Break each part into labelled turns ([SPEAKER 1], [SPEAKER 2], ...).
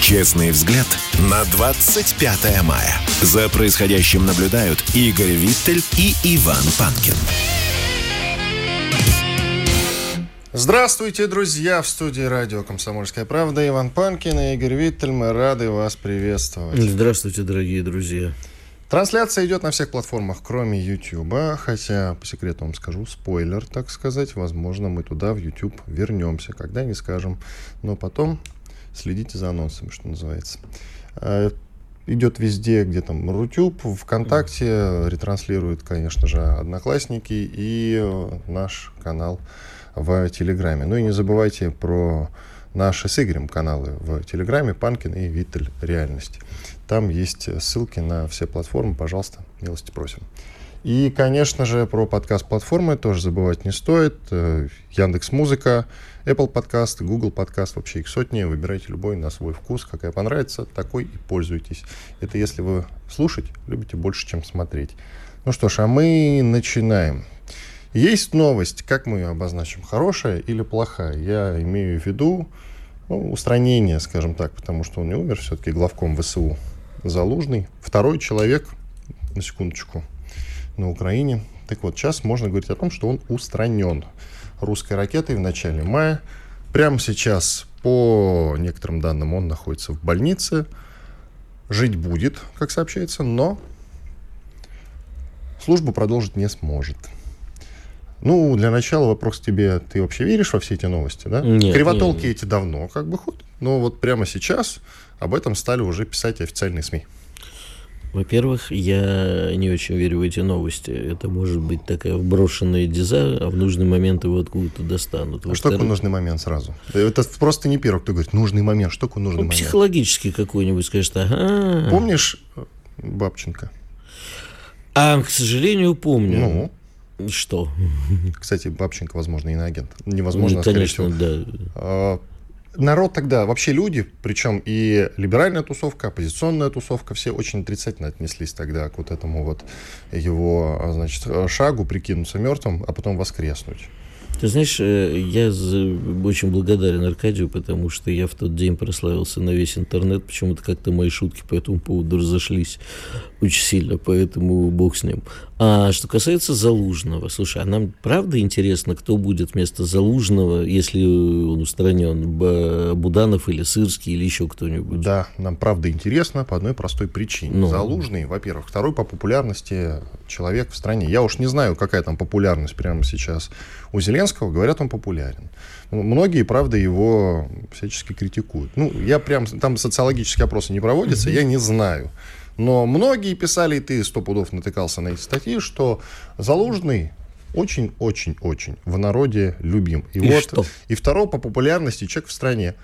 [SPEAKER 1] Честный взгляд на 25 мая. За происходящим наблюдают Игорь Виттель и Иван Панкин.
[SPEAKER 2] Здравствуйте, друзья! В студии радио «Комсомольская правда» Иван Панкин и Игорь Виттель. Мы рады вас приветствовать.
[SPEAKER 3] Здравствуйте, дорогие друзья.
[SPEAKER 2] Трансляция идет на всех платформах, кроме YouTube, хотя, по секрету вам скажу, спойлер, так сказать, возможно, мы туда, в YouTube, вернемся, когда не скажем. Но потом следите за анонсами, что называется. А, идет везде, где там Рутюб, ВКонтакте, ретранслируют, конечно же, Одноклассники и э, наш канал в Телеграме. Ну и не забывайте про наши с Игорем каналы в Телеграме, Панкин и Виттель Реальность. Там есть ссылки на все платформы, пожалуйста, милости просим. И, конечно же, про подкаст-платформы тоже забывать не стоит. Э, Яндекс Музыка, Apple подкаст, Google подкаст, вообще их сотни. Выбирайте любой на свой вкус, какая понравится, такой и пользуйтесь. Это если вы слушать любите больше, чем смотреть. Ну что ж, а мы начинаем. Есть новость, как мы ее обозначим, хорошая или плохая? Я имею в виду ну, устранение, скажем так, потому что он не умер, все-таки главком ВСУ Залужный. Второй человек, на секундочку, на Украине. Так вот, сейчас можно говорить о том, что он устранен русской ракетой в начале мая. Прямо сейчас, по некоторым данным, он находится в больнице. Жить будет, как сообщается, но службу продолжить не сможет. Ну, для начала вопрос к тебе. Ты вообще веришь во все эти новости, да?
[SPEAKER 3] Нет,
[SPEAKER 2] Кривотолки
[SPEAKER 3] нет.
[SPEAKER 2] эти давно как бы ходят. Но вот прямо сейчас об этом стали уже писать официальные СМИ.
[SPEAKER 3] Во-первых, я не очень верю в эти новости. Это может быть такая вброшенная деза, а в нужный момент его откуда-то достанут.
[SPEAKER 2] А что такое нужный момент сразу? Это просто не первый, кто говорит, нужный момент. Что такое нужный
[SPEAKER 3] Ну,
[SPEAKER 2] момент?
[SPEAKER 3] психологически какой-нибудь скажет, ага.
[SPEAKER 2] Помнишь э, Бабченко?
[SPEAKER 3] А, к сожалению, помню.
[SPEAKER 2] Ну,
[SPEAKER 3] Что?
[SPEAKER 2] кстати, Бабченко, возможно, иноагент. Невозможно,
[SPEAKER 3] Ну,
[SPEAKER 2] скорее
[SPEAKER 3] конечно,
[SPEAKER 2] всего.
[SPEAKER 3] да.
[SPEAKER 2] Народ тогда, вообще люди, причем и либеральная тусовка, оппозиционная тусовка, все очень отрицательно отнеслись тогда к вот этому вот его, а, значит, шагу прикинуться мертвым, а потом воскреснуть.
[SPEAKER 3] Ты знаешь, э, я очень благодарен Аркадию, потому что я в тот день прославился на весь интернет. Почему-то как-то мои шутки по этому поводу разошлись очень сильно, поэтому бог с ним. А что касается Залужного, слушай, а нам правда интересно, кто будет вместо Залужного, если он устранен, Буданов или Сырский или еще кто-нибудь?
[SPEAKER 2] Да, нам правда интересно по одной простой причине.
[SPEAKER 3] Ну.
[SPEAKER 2] Залужный, во-первых, второй по популярности человек в стране. Я уж не знаю, какая там популярность прямо сейчас у Зеленского. Говорят, он популярен. Многие, правда, его всячески критикуют. Ну, я прям, там социологические опросы не проводятся, я не знаю. Но многие писали, и ты сто пудов натыкался на эти статьи, что Залужный очень-очень-очень в народе любим. И,
[SPEAKER 3] И
[SPEAKER 2] вот,
[SPEAKER 3] что?
[SPEAKER 2] и второй по популярности человек в стране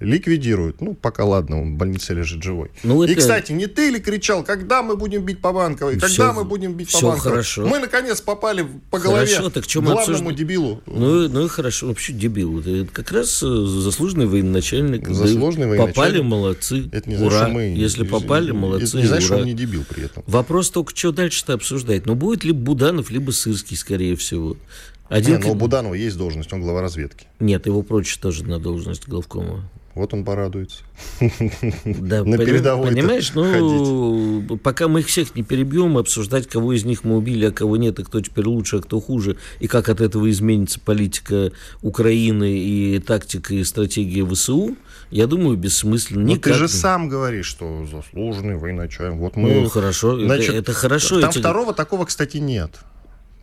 [SPEAKER 2] ликвидируют. Ну, пока ладно, он в больнице лежит живой.
[SPEAKER 3] Ну,
[SPEAKER 2] И,
[SPEAKER 3] это-
[SPEAKER 2] кстати, не ты ли кричал, когда мы будем бить по Банковой? Когда
[SPEAKER 3] Всё-
[SPEAKER 2] мы будем бить по Банковой?
[SPEAKER 3] хорошо.
[SPEAKER 2] Мы, наконец, попали по голове
[SPEAKER 3] Хорошо, так чё мы
[SPEAKER 2] главному
[SPEAKER 3] обсужд-
[SPEAKER 2] дебилу.
[SPEAKER 3] Ну, ну и хорошо, вообще дебил. Это как раз э, заслуженный военачальник.
[SPEAKER 2] Заслуженный военачальник.
[SPEAKER 3] Попали, молодцы.
[SPEAKER 2] Это не
[SPEAKER 3] ура.
[SPEAKER 2] мы...
[SPEAKER 3] Если попали,
[SPEAKER 2] и- и-
[SPEAKER 3] молодцы.
[SPEAKER 2] Не значит, что
[SPEAKER 3] ура.
[SPEAKER 2] он не дебил при этом.
[SPEAKER 3] Вопрос только, что дальше-то обсуждать. Ну, будет ли Буданов, либо Сырский, скорее всего. Один...
[SPEAKER 2] Не, но у Буданова есть должность, он глава разведки.
[SPEAKER 3] Нет, его прочь тоже на должность главкома.
[SPEAKER 2] Вот он порадуется.
[SPEAKER 3] Да,
[SPEAKER 2] На передовой-то
[SPEAKER 3] Понимаешь, ну, пока мы их всех не перебьем, обсуждать, кого из них мы убили, а кого нет, и кто теперь лучше, а кто хуже, и как от этого изменится политика Украины и тактика и стратегия ВСУ, я думаю, бессмысленно.
[SPEAKER 2] Ну, ты
[SPEAKER 3] Никак
[SPEAKER 2] же
[SPEAKER 3] не-
[SPEAKER 2] сам говоришь, что заслуженный военачальник. Вот мы...
[SPEAKER 3] Ну, хорошо, это-
[SPEAKER 2] Значит,
[SPEAKER 3] это хорошо,
[SPEAKER 2] Там
[SPEAKER 3] эти-
[SPEAKER 2] второго такого, кстати, нет.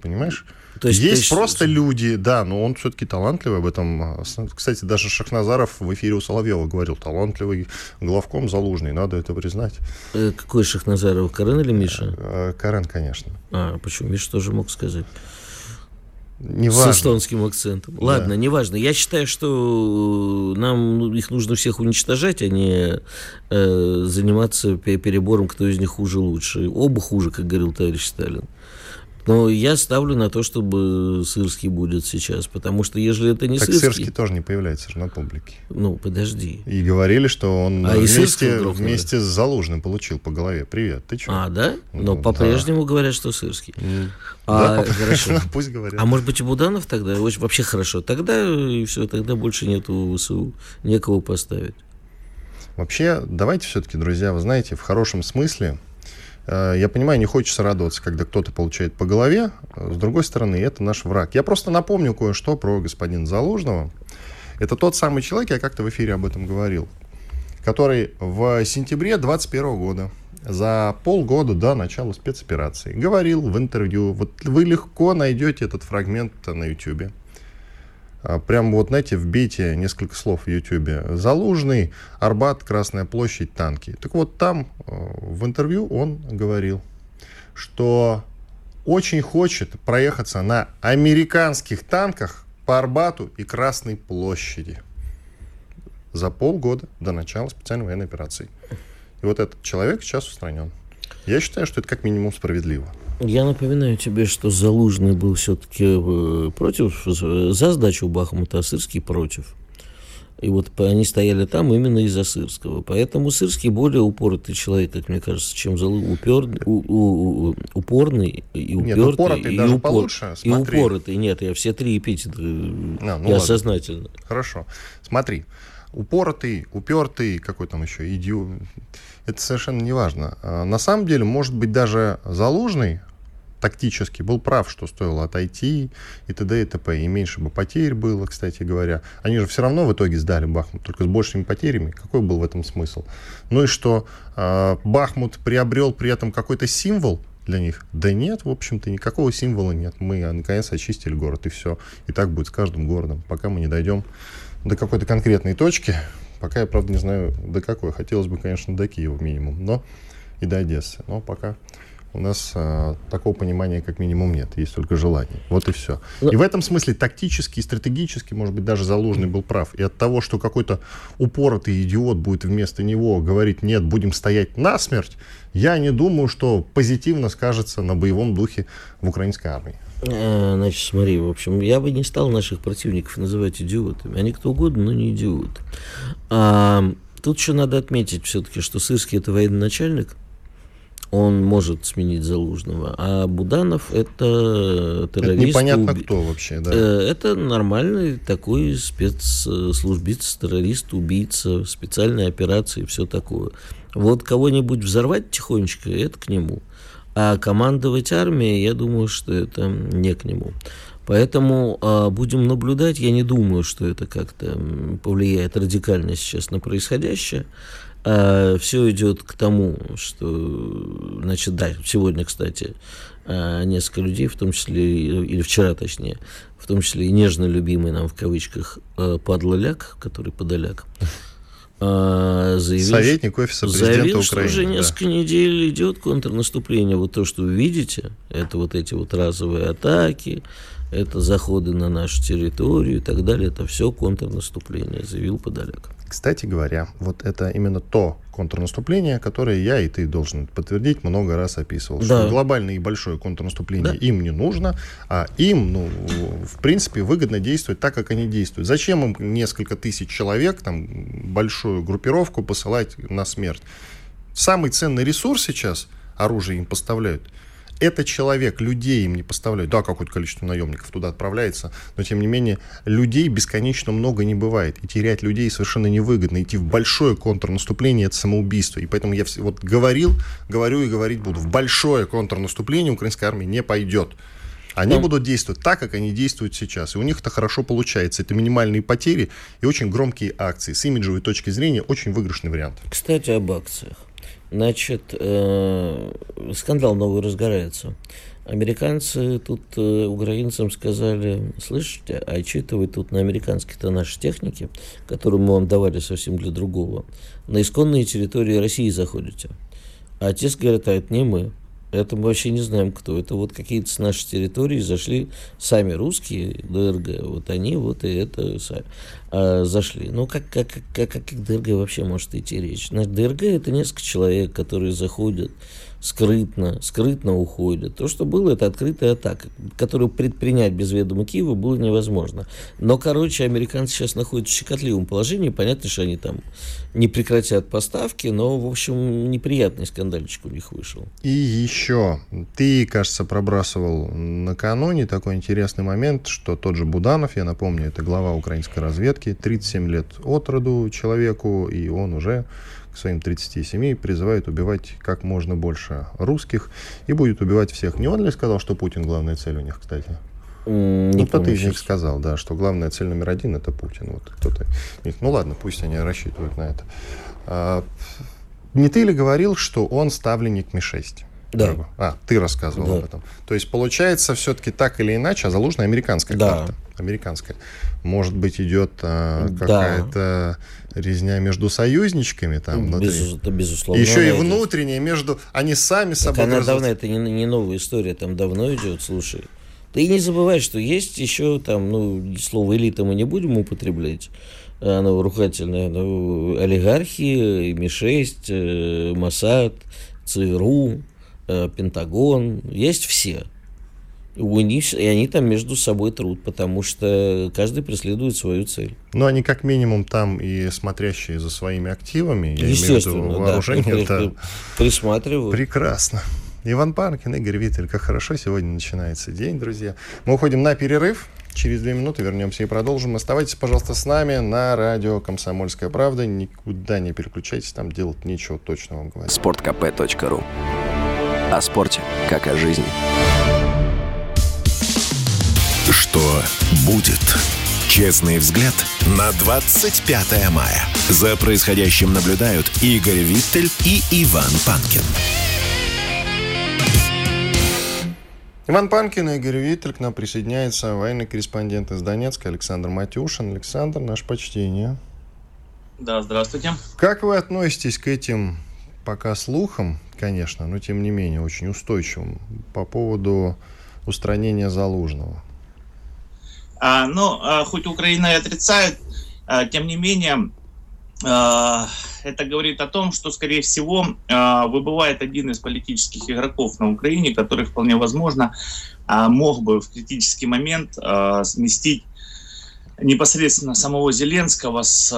[SPEAKER 2] Понимаешь?
[SPEAKER 3] То есть
[SPEAKER 2] есть
[SPEAKER 3] ты-
[SPEAKER 2] просто люди, да, но он все-таки талантливый об этом. а, Кстати, даже Шахназаров в эфире у Соловьева говорил, талантливый главком залужный, надо это признать.
[SPEAKER 3] Э, Какой Шахназаров, Карен или Миша?
[SPEAKER 2] Э, Карен, конечно.
[SPEAKER 3] А, почему? Миша тоже мог сказать. Не С эстонским акцентом. Ладно, да. неважно. Я считаю, что нам ну, их нужно всех уничтожать, а не э, заниматься перебором, кто из них хуже лучше. Оба хуже, как говорил товарищ Сталин. Но я ставлю на то, чтобы Сырский будет сейчас, потому что если это не так Сырский...
[SPEAKER 2] Сырский тоже не появляется же на публике.
[SPEAKER 3] Ну, подожди.
[SPEAKER 2] И говорили, что он а вместе, вместе с Залужным получил по голове. Привет, ты что?
[SPEAKER 3] А, да? Но ну, по-прежнему да. говорят, что Сырский. Mm. А, да, хорошо. Пусть говорят. А может быть и Буданов тогда? Вообще хорошо. Тогда и все, тогда больше нету ВСУ. Некого поставить.
[SPEAKER 2] Вообще, давайте все-таки, друзья, вы знаете, в хорошем смысле я понимаю, не хочется радоваться, когда кто-то получает по голове. С другой стороны, это наш враг. Я просто напомню кое-что про господина Заложного. Это тот самый человек, я как-то в эфире об этом говорил, который в сентябре 2021 года, за полгода до начала спецоперации, говорил в интервью, вот вы легко найдете этот фрагмент на YouTube, прям вот, знаете, вбейте несколько слов в Ютьюбе. Залужный, Арбат, Красная площадь, танки. Так вот там э, в интервью он говорил, что очень хочет проехаться на американских танках по Арбату и Красной площади за полгода до начала специальной военной операции. И вот этот человек сейчас устранен. Я считаю, что это как минимум справедливо.
[SPEAKER 3] Я напоминаю тебе, что Залужный был все-таки э, против, за сдачу Бахмута, а Сырский против. И вот они стояли там именно из-за Сырского. Поэтому Сырский более упоротый человек, как мне кажется, чем Залу... Упер... У, у, упорный и упертый. Нет, упоротый
[SPEAKER 2] и даже упор... получше.
[SPEAKER 3] И упоротый. Нет, я все три эпитета а, ну я ладно. сознательно.
[SPEAKER 2] Хорошо. Смотри. Упоротый, упертый, какой там еще, идиот. Это совершенно не важно. А, на самом деле, может быть, даже Залужный тактически был прав, что стоило отойти и т.д. и т.п. И меньше бы потерь было, кстати говоря. Они же все равно в итоге сдали Бахмут, только с большими потерями. Какой был в этом смысл? Ну и что, э, Бахмут приобрел при этом какой-то символ для них? Да нет, в общем-то, никакого символа нет. Мы, наконец, очистили город, и все. И так будет с каждым городом, пока мы не дойдем до какой-то конкретной точки. Пока я, правда, не знаю, до какой. Хотелось бы, конечно, до Киева минимум, но и до Одессы. Но пока у нас а, такого понимания как минимум нет, есть только желание. Вот и все. И в этом смысле тактически и стратегически, может быть, даже Залужный был прав. И от того, что какой-то упоротый идиот будет вместо него говорить, нет, будем стоять насмерть, я не думаю, что позитивно скажется на боевом духе в украинской армии.
[SPEAKER 3] А, значит, смотри, в общем, я бы не стал наших противников называть идиотами. Они кто угодно, но не идиоты. А, тут еще надо отметить все-таки, что Сырский это военный начальник, он может сменить Залужного. А Буданов это террорист. Это
[SPEAKER 2] непонятно уби... кто вообще, да? Э,
[SPEAKER 3] это нормальный такой спецслужбиц, террорист, убийца, специальные операции, все такое. Вот кого-нибудь взорвать тихонечко, это к нему. А командовать армией, я думаю, что это не к нему. Поэтому э, будем наблюдать. Я не думаю, что это как-то повлияет радикально сейчас на происходящее. А, все идет к тому, что, значит, да, сегодня, кстати, а, несколько людей, в том числе, или вчера точнее, в том числе и нежно любимый нам в кавычках а, Падлаляк, который подоляк,
[SPEAKER 2] заявил, Советник офиса президента заявил,
[SPEAKER 3] Украины. что уже да. несколько недель идет контрнаступление. Вот то, что вы видите, это вот эти вот разовые атаки, это заходы на нашу территорию и так далее, это все контрнаступление, заявил Подоляк.
[SPEAKER 2] Кстати говоря, вот это именно то контрнаступление, которое я и ты должен подтвердить, много раз описывал. Да. Что глобальное и большое контрнаступление да. им не нужно, а им, ну, в принципе, выгодно действовать так, как они действуют. Зачем им несколько тысяч человек, там, большую группировку посылать на смерть? Самый ценный ресурс сейчас, оружие им поставляют – это человек, людей им не поставляют. Да, какое-то количество наемников туда отправляется, но тем не менее людей бесконечно много не бывает. И терять людей совершенно невыгодно. Идти в большое контрнаступление – это самоубийство. И поэтому я вот говорил, говорю и говорить буду. В большое контрнаступление украинская армия не пойдет. Они Там... будут действовать так, как они действуют сейчас. И у них это хорошо получается. Это минимальные потери и очень громкие акции. С имиджевой точки зрения очень выигрышный вариант.
[SPEAKER 3] Кстати, об акциях. Значит, э, скандал новый разгорается. Американцы тут э, украинцам сказали, слышите, а вы тут на американские-то наши техники, которые мы вам давали совсем для другого, на исконные территории России заходите? А те говорят, а это не мы. Это мы вообще не знаем, кто. Это вот какие-то с нашей территории зашли сами русские ДРГ. Вот они вот и это сами, а, зашли. Ну, как, как, как, как, как ДРГ вообще может идти речь? Значит, ДРГ это несколько человек, которые заходят скрытно, скрытно уходят. То, что было, это открытая атака, которую предпринять без ведома Киева было невозможно. Но, короче, американцы сейчас находятся в щекотливом положении. Понятно, что они там не прекратят поставки, но, в общем, неприятный скандальчик у них вышел.
[SPEAKER 2] И еще, ты, кажется, пробрасывал накануне такой интересный момент, что тот же Буданов, я напомню, это глава украинской разведки, 37 лет от роду человеку, и он уже к своим 37 призывает убивать как можно больше русских и будет убивать всех. Не он ли сказал, что Путин главная цель у них, кстати?
[SPEAKER 3] Не ну,
[SPEAKER 2] кто-то из них сказал, да, что главная цель номер один это Путин. Вот кто-то. Ну ладно, пусть они рассчитывают на это. А, не ты ли говорил, что он ставленник Ми-6?
[SPEAKER 3] Да.
[SPEAKER 2] А, ты рассказывал да. об этом. То есть, получается, все-таки так или иначе, а заложена американская да. карта. Американская. Может быть, идет а, какая-то да. резня между союзничками там
[SPEAKER 3] внутри. Без, это безусловно.
[SPEAKER 2] Еще и внутренняя между... Они сами так собой...
[SPEAKER 3] Она давно, это не, не новая история, там давно идет, слушай. Ты не забывай, что есть еще там, ну, слово элита мы не будем употреблять, оно ругательное, ну, олигархи, Ми-6, э, Масад, ЦРУ, Э, Пентагон, есть все. У них, и они там между собой труд, потому что каждый преследует свою цель.
[SPEAKER 2] Ну, они как минимум там и смотрящие за своими активами, я Естественно, имею в виду вооружение, да, это
[SPEAKER 3] присматривают.
[SPEAKER 2] Прекрасно. Иван Панкин, Игорь Виттель, как хорошо сегодня начинается день, друзья. Мы уходим на перерыв. Через две минуты вернемся и продолжим. Оставайтесь, пожалуйста, с нами на радио «Комсомольская правда». Никуда не переключайтесь, там делать нечего, точно вам говорю.
[SPEAKER 1] Спорткп.ру о спорте, как о жизни. Что будет? Честный взгляд на 25 мая. За происходящим наблюдают Игорь Виттель и Иван Панкин.
[SPEAKER 2] Иван Панкин и Игорь Виттель к нам присоединяется военный корреспондент из Донецка Александр Матюшин. Александр, наше почтение.
[SPEAKER 4] Да, здравствуйте.
[SPEAKER 2] Как вы относитесь к этим пока слухам, конечно, но тем не менее очень устойчивым по поводу устранения Залужного?
[SPEAKER 4] А, ну, а, хоть Украина и отрицает, а, тем не менее, это говорит о том, что, скорее всего, выбывает один из политических игроков на Украине, который вполне возможно мог бы в критический момент сместить непосредственно самого Зеленского с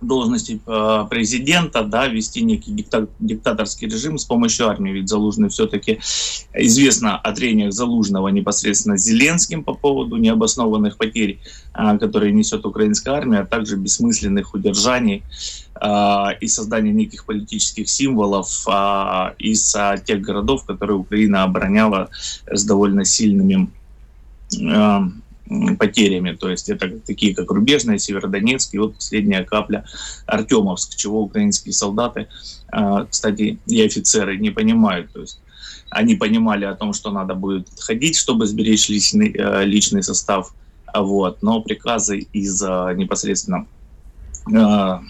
[SPEAKER 4] должности э, президента, да, вести некий диктаторский режим с помощью армии. Ведь Залужный все-таки известно о трениях Залужного непосредственно Зеленским по поводу необоснованных потерь, э, которые несет украинская армия, а также бессмысленных удержаний э, и создания неких политических символов из тех городов, которые Украина обороняла с довольно сильными потерями. То есть это такие, как Рубежная, Северодонецк и вот последняя капля Артемовск, чего украинские солдаты, а, кстати, и офицеры не понимают. То есть они понимали о том, что надо будет ходить, чтобы сберечь личный, э, личный состав, вот, но приказы из а, непосредственно а,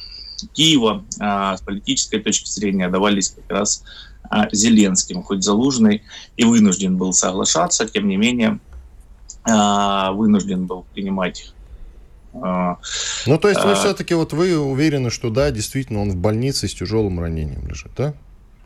[SPEAKER 4] Киева с политической точки зрения давались как раз Зеленским, хоть Залужный и вынужден был соглашаться, тем не менее а, вынужден был принимать
[SPEAKER 2] а, ну, то есть вы а, все-таки вот вы уверены, что да, действительно он в больнице с тяжелым ранением лежит, да?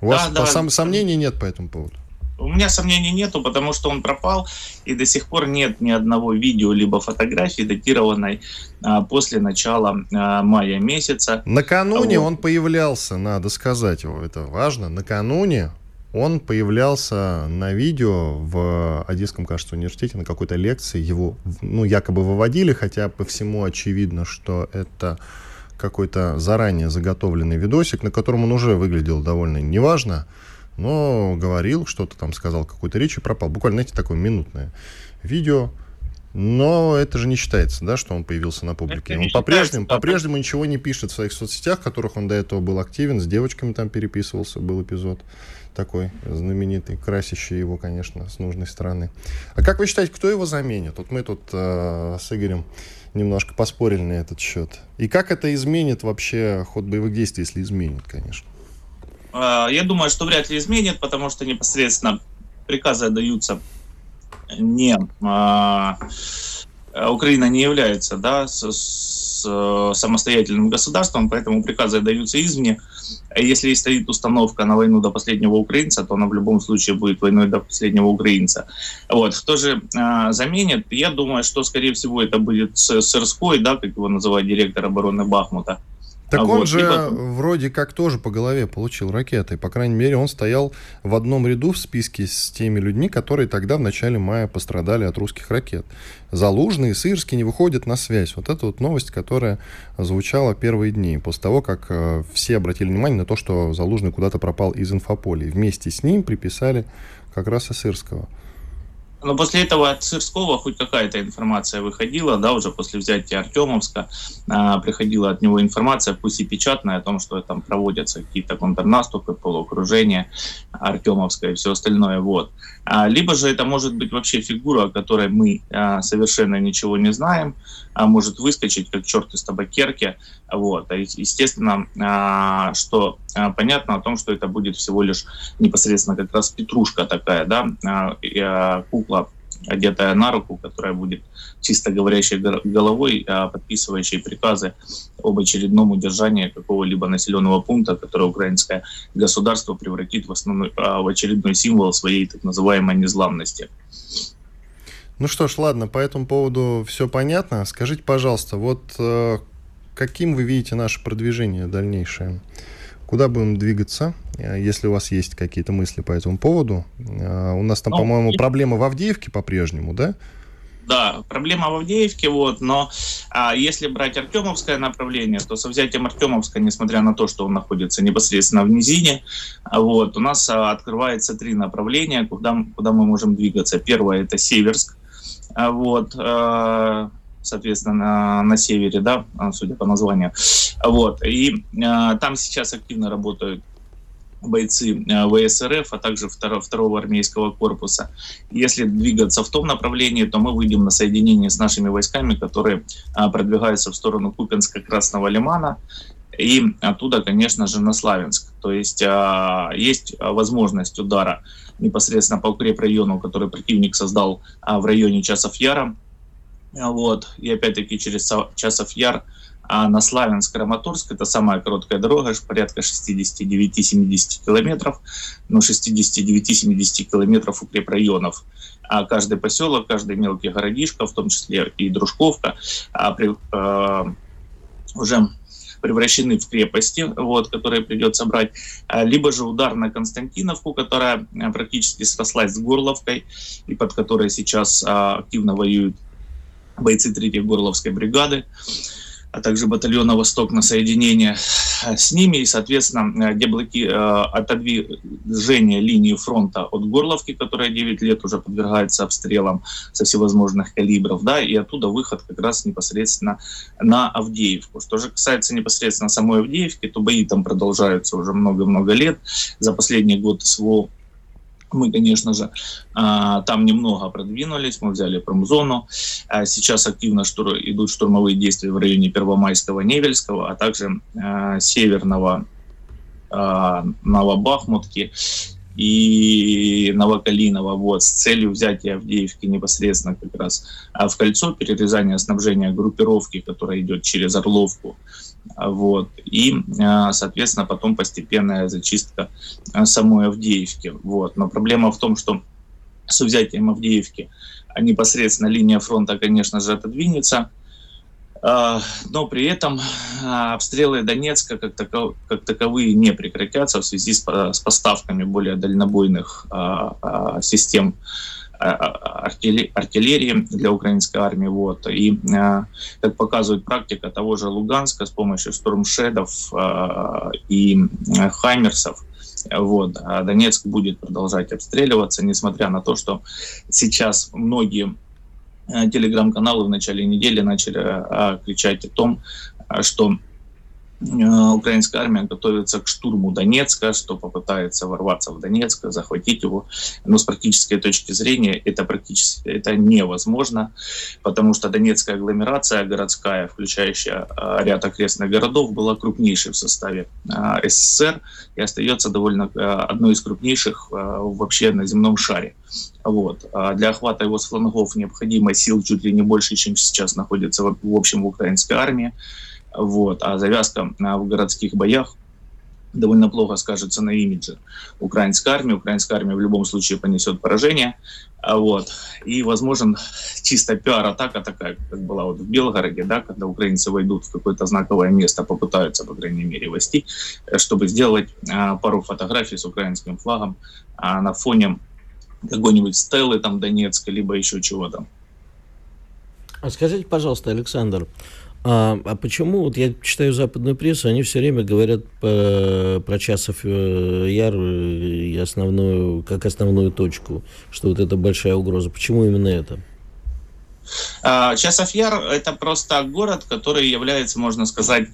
[SPEAKER 2] У вас да, сом, сомнений нет по этому поводу?
[SPEAKER 4] У меня сомнений нету, потому что он пропал, и до сих пор нет ни одного видео либо фотографии, датированной а, после начала а, мая месяца.
[SPEAKER 2] Накануне вот. он появлялся, надо сказать, это важно, накануне он появлялся на видео в Одесском, кажется, университете на какой-то лекции. Его, ну, якобы выводили, хотя по всему очевидно, что это какой-то заранее заготовленный видосик, на котором он уже выглядел довольно неважно, но говорил, что-то там сказал, какую-то речь и пропал. Буквально, знаете, такое минутное видео. Но это же не считается, да, что он появился на публике. Он по-прежнему, по-прежнему ничего не пишет в своих соцсетях, в которых он до этого был активен, с девочками там переписывался, был эпизод такой знаменитый, красящий его, конечно, с нужной стороны. А как вы считаете, кто его заменит? Вот мы тут э, с Игорем немножко поспорили на этот счет. И как это изменит вообще ход боевых действий, если изменит, конечно?
[SPEAKER 4] я думаю, что вряд ли изменит, потому что непосредственно приказы отдаются не... Украина не является да, с, с самостоятельным государством, поэтому приказы даются извне. А если стоит установка на войну до последнего украинца, то она в любом случае будет войной до последнего украинца. Вот. Кто же э, заменит? Я думаю, что, скорее всего, это будет Сырской, да, как его называют директор обороны Бахмута.
[SPEAKER 2] Так а он вот, же либо... вроде как тоже по голове получил ракетой. По крайней мере, он стоял в одном ряду в списке с теми людьми, которые тогда в начале мая пострадали от русских ракет. Залужный и Сырский не выходят на связь. Вот это вот новость, которая звучала первые дни, после того, как э, все обратили внимание на то, что Залужный куда-то пропал из инфополя. И вместе с ним приписали как раз и Сырского.
[SPEAKER 4] Но после этого от Сырского хоть какая-то информация выходила, да, уже после взятия Артемовска а, приходила от него информация, пусть и печатная, о том, что там проводятся какие-то контрнаступы, полуокружения Артемовска и все остальное. Вот. А, либо же это может быть вообще фигура, о которой мы а, совершенно ничего не знаем, а может выскочить как черт из табакерки. Вот. А, естественно, а, что понятно о том, что это будет всего лишь непосредственно как раз петрушка такая, да, а, а, кукла одетая на руку, которая будет чисто говорящей головой, а подписывающей приказы об очередном удержании какого-либо населенного пункта, которое украинское государство превратит в, основной, а, в очередной символ своей так называемой незламности.
[SPEAKER 2] Ну что ж, ладно, по этому поводу все понятно. Скажите, пожалуйста, вот э, каким вы видите наше продвижение дальнейшее? Куда будем двигаться, э, если у вас есть какие-то мысли по этому поводу? Э, у нас там, ну, по-моему, проблема в Авдеевке по-прежнему, да?
[SPEAKER 4] Да, проблема в Авдеевке, вот, но а, если брать Артемовское направление, то со взятием Артемовска, несмотря на то, что он находится непосредственно в низине, вот, у нас а, открывается три направления, куда, куда мы можем двигаться. Первое – это Северск, а, вот, а, соответственно, на, на севере, да, судя по названию. Вот. И э, там сейчас активно работают бойцы ВСРФ, а также второго, второго армейского корпуса. Если двигаться в том направлении, то мы выйдем на соединение с нашими войсками, которые а, продвигаются в сторону Купинска-Красного Лимана и оттуда, конечно же, на Славянск. То есть а, есть возможность удара непосредственно по укрепрайону, который противник создал а, в районе Часов Яра. Вот. И опять-таки через Часов Яр а на Славянск-Краматорск это самая короткая дорога, порядка 69-70 километров, но 69-70 километров укрепрайонов. А каждый поселок, каждый мелкий городишко, в том числе и Дружковка, а, при, а, уже превращены в крепости, вот, которые придется брать, а, либо же удар на Константиновку, которая а, практически срослась с Горловкой, и под которой сейчас а, активно воюют бойцы 3-й Горловской бригады, а также батальона «Восток» на соединение с ними, и, соответственно, деблоки, отодвижение линии фронта от Горловки, которая 9 лет уже подвергается обстрелам со всевозможных калибров, да, и оттуда выход как раз непосредственно на Авдеевку. Что же касается непосредственно самой Авдеевки, то бои там продолжаются уже много-много лет. За последний год СВО мы, конечно же, а, там немного продвинулись, мы взяли промзону. А сейчас активно идут штурмовые действия в районе Первомайского, Невельского, а также а, северного Новобахмутки и Новокалинова вот, с целью взятия Авдеевки непосредственно как раз в кольцо, перерезания снабжения группировки, которая идет через Орловку, вот, и, соответственно, потом постепенная зачистка самой Авдеевки. Вот. Но проблема в том, что с взятием Авдеевки непосредственно линия фронта, конечно же, отодвинется, но при этом обстрелы Донецка как, таков, как таковые не прекратятся в связи с поставками более дальнобойных систем артиллерии для украинской армии. Вот. И, как показывает практика того же Луганска, с помощью штурмшедов и хаймерсов, вот. А Донецк будет продолжать обстреливаться, несмотря на то, что сейчас многие телеграм-каналы в начале недели начали кричать о том, что Э, украинская армия готовится к штурму Донецка, что попытается ворваться в Донецк, захватить его. Но с практической точки зрения это практически это невозможно, потому что Донецкая агломерация городская, включающая э, ряд окрестных городов, была крупнейшей в составе э, СССР и остается довольно одной из крупнейших вообще на земном шаре. Вот. А для охвата его с флангов необходимо сил чуть ли не больше, чем сейчас находится в общем в украинской армии. Вот. А завязка а, в городских боях довольно плохо скажется на имидже украинской армии. Украинская армия в любом случае понесет поражение. А вот. И возможен чисто пиар-атака такая, как была вот в Белгороде, да, когда украинцы войдут в какое-то знаковое место, попытаются, по крайней мере, войти, э, чтобы сделать а, пару фотографий с украинским флагом а, на фоне какой-нибудь стелы там Донецка, либо еще чего-то.
[SPEAKER 3] А скажите, пожалуйста, Александр, а, а почему, вот я читаю западную прессу, они все время говорят по, про Часов э, Яр и основную, как основную точку, что вот это большая угроза. Почему именно это?
[SPEAKER 4] А, Часов Яр – это просто город, который является, можно сказать,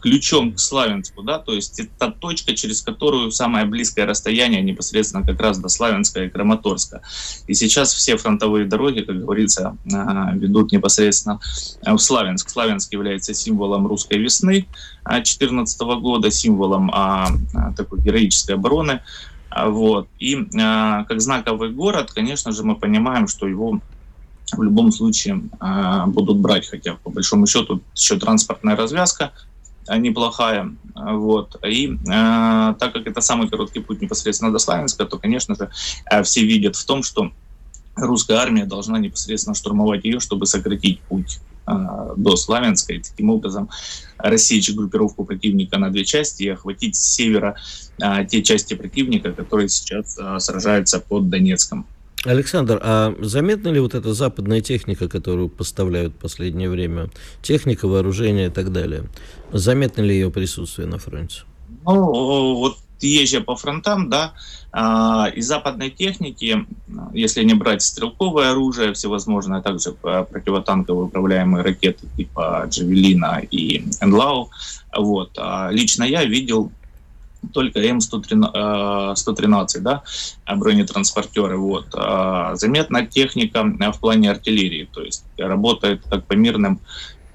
[SPEAKER 4] ключом к Славянску, да, то есть это точка, через которую самое близкое расстояние непосредственно как раз до Славянска и Краматорска. И сейчас все фронтовые дороги, как говорится, а, ведут непосредственно в Славянск. Славянск является символом русской весны 2014 года, символом такой героической обороны. Вот. И как знаковый город, конечно же, мы понимаем, что его в любом случае будут брать, хотя по большому счету еще транспортная развязка Э, неплохая. Вот. И э, так как это самый короткий путь непосредственно до Славянска, то, конечно же, э, все видят в том, что русская армия должна непосредственно штурмовать ее, чтобы сократить путь э, до Славянска и таким образом рассечь группировку противника на две части и охватить с севера э, те части противника, которые сейчас э, сражаются под Донецком.
[SPEAKER 3] Александр, а заметна ли вот эта западная техника, которую поставляют в последнее время? Техника, вооружение и так далее. Заметно ли ее присутствие на фронте?
[SPEAKER 4] Ну, вот езжа по фронтам, да, а, из западной техники, если не брать стрелковое оружие, всевозможное, также противотанковые управляемые ракеты типа Джавелина и Энлау, вот, а лично я видел только М113, э, да, бронетранспортеры. Вот. А заметна техника в плане артиллерии, то есть работает как по мирным,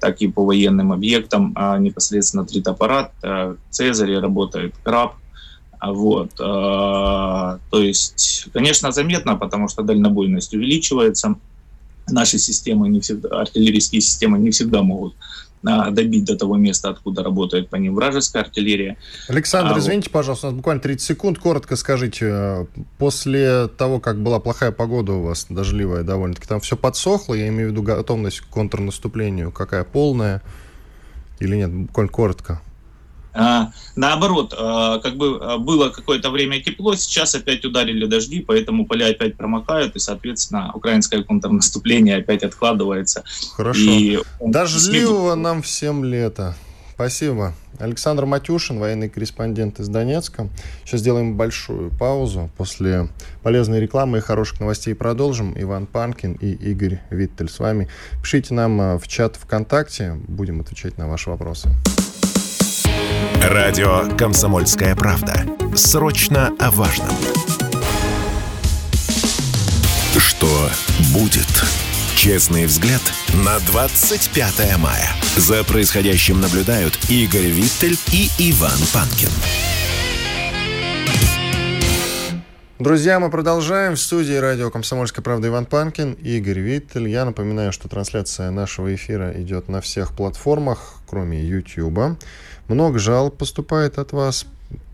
[SPEAKER 4] так и по военным объектам. Непосредственно тритаппарат, э, Цезарь работает, Краб, вот. То есть, конечно, заметно, потому что дальнобойность увеличивается. Наши системы не всегда, артиллерийские системы не всегда могут добить до того места, откуда работает по ним вражеская артиллерия.
[SPEAKER 2] Александр, а, извините, пожалуйста, у нас буквально 30 секунд. Коротко скажите, э, после того, как была плохая погода у вас, дождливая довольно-таки, там все подсохло, я имею в виду готовность к контрнаступлению, какая полная или нет? Буквально коротко.
[SPEAKER 4] А, наоборот, а, как бы а, было какое-то время тепло, сейчас опять ударили дожди, поэтому поля опять промокают, и, соответственно, украинское контрнаступление опять откладывается.
[SPEAKER 2] Хорошо. И Дождливого нам всем лето. Спасибо. Александр Матюшин, военный корреспондент из Донецка. Сейчас сделаем большую паузу. После полезной рекламы и хороших новостей продолжим. Иван Панкин и Игорь Виттель с вами. Пишите нам в чат ВКонтакте. Будем отвечать на ваши вопросы.
[SPEAKER 1] Радио «Комсомольская правда». Срочно о важном. Что будет? Честный взгляд на 25 мая. За происходящим наблюдают Игорь Виттель и Иван Панкин.
[SPEAKER 2] Друзья, мы продолжаем. В студии радио «Комсомольская правда» Иван Панкин, Игорь Виттель. Я напоминаю, что трансляция нашего эфира идет на всех платформах, кроме YouTube. Много жалоб поступает от вас.